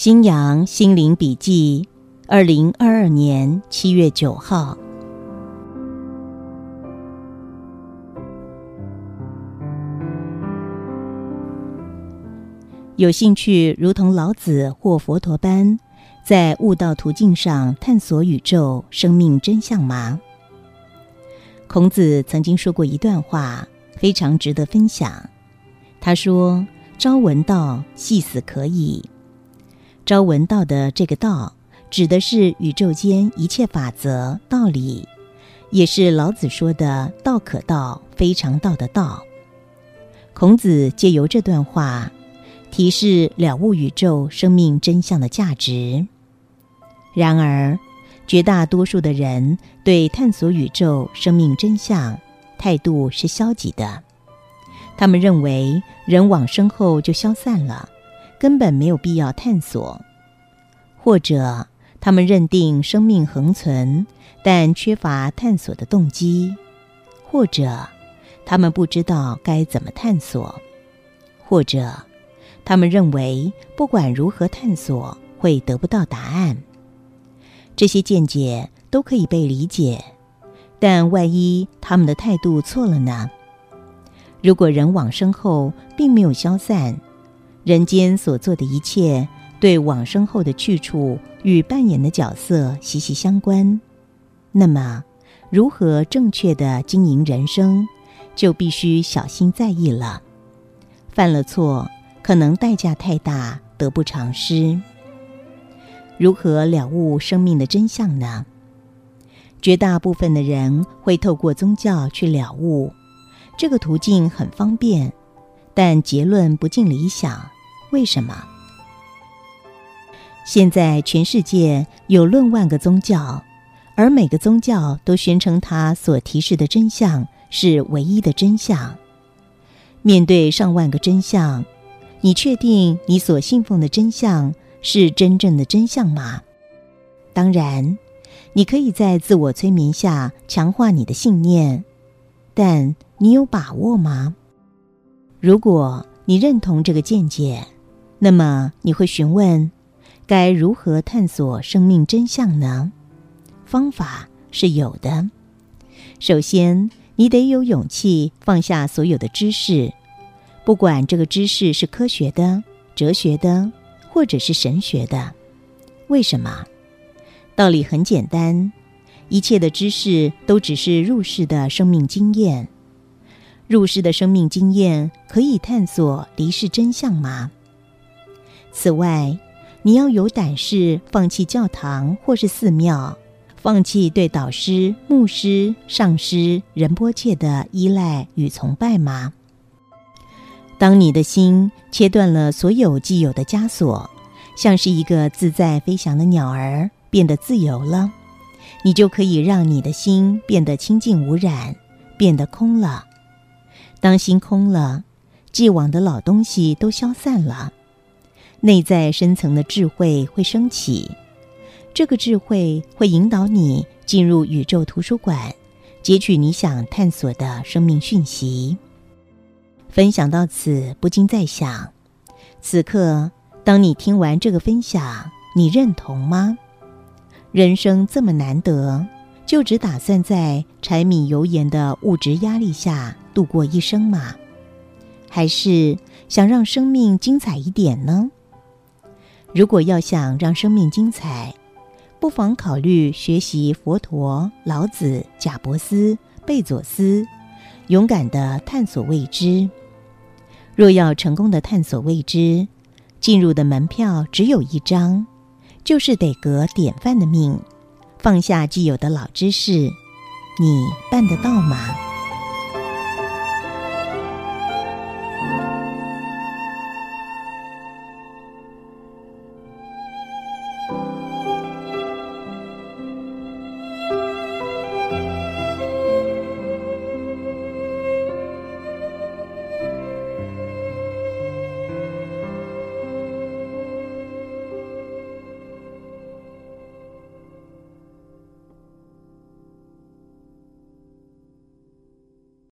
新阳心灵笔记，二零二二年七月九号。有兴趣如同老子或佛陀般，在悟道途径上探索宇宙生命真相吗？孔子曾经说过一段话，非常值得分享。他说：“朝闻道，夕死可矣。”朝闻道的这个道，指的是宇宙间一切法则道理，也是老子说的“道可道，非常道”的道。孔子借由这段话，提示了悟宇宙生命真相的价值。然而，绝大多数的人对探索宇宙生命真相态度是消极的，他们认为人往生后就消散了。根本没有必要探索，或者他们认定生命恒存，但缺乏探索的动机；或者他们不知道该怎么探索；或者他们认为不管如何探索会得不到答案。这些见解都可以被理解，但万一他们的态度错了呢？如果人往生后并没有消散，人间所做的一切，对往生后的去处与扮演的角色息息相关。那么，如何正确的经营人生，就必须小心在意了。犯了错，可能代价太大，得不偿失。如何了悟生命的真相呢？绝大部分的人会透过宗教去了悟，这个途径很方便，但结论不尽理想。为什么？现在全世界有论万个宗教，而每个宗教都宣称它所提示的真相是唯一的真相。面对上万个真相，你确定你所信奉的真相是真正的真相吗？当然，你可以在自我催眠下强化你的信念，但你有把握吗？如果你认同这个见解，那么你会询问，该如何探索生命真相呢？方法是有的。首先，你得有勇气放下所有的知识，不管这个知识是科学的、哲学的，或者是神学的。为什么？道理很简单，一切的知识都只是入世的生命经验。入世的生命经验可以探索离世真相吗？此外，你要有胆识放弃教堂或是寺庙，放弃对导师、牧师、上师、仁波切的依赖与崇拜吗？当你的心切断了所有既有的枷锁，像是一个自在飞翔的鸟儿，变得自由了，你就可以让你的心变得清净无染，变得空了。当心空了，既往的老东西都消散了。内在深层的智慧会升起，这个智慧会引导你进入宇宙图书馆，截取你想探索的生命讯息。分享到此，不禁在想：此刻，当你听完这个分享，你认同吗？人生这么难得，就只打算在柴米油盐的物质压力下度过一生吗？还是想让生命精彩一点呢？如果要想让生命精彩，不妨考虑学习佛陀、老子、贾伯斯、贝佐斯，勇敢的探索未知。若要成功的探索未知，进入的门票只有一张，就是得革典范的命，放下既有的老知识。你办得到吗？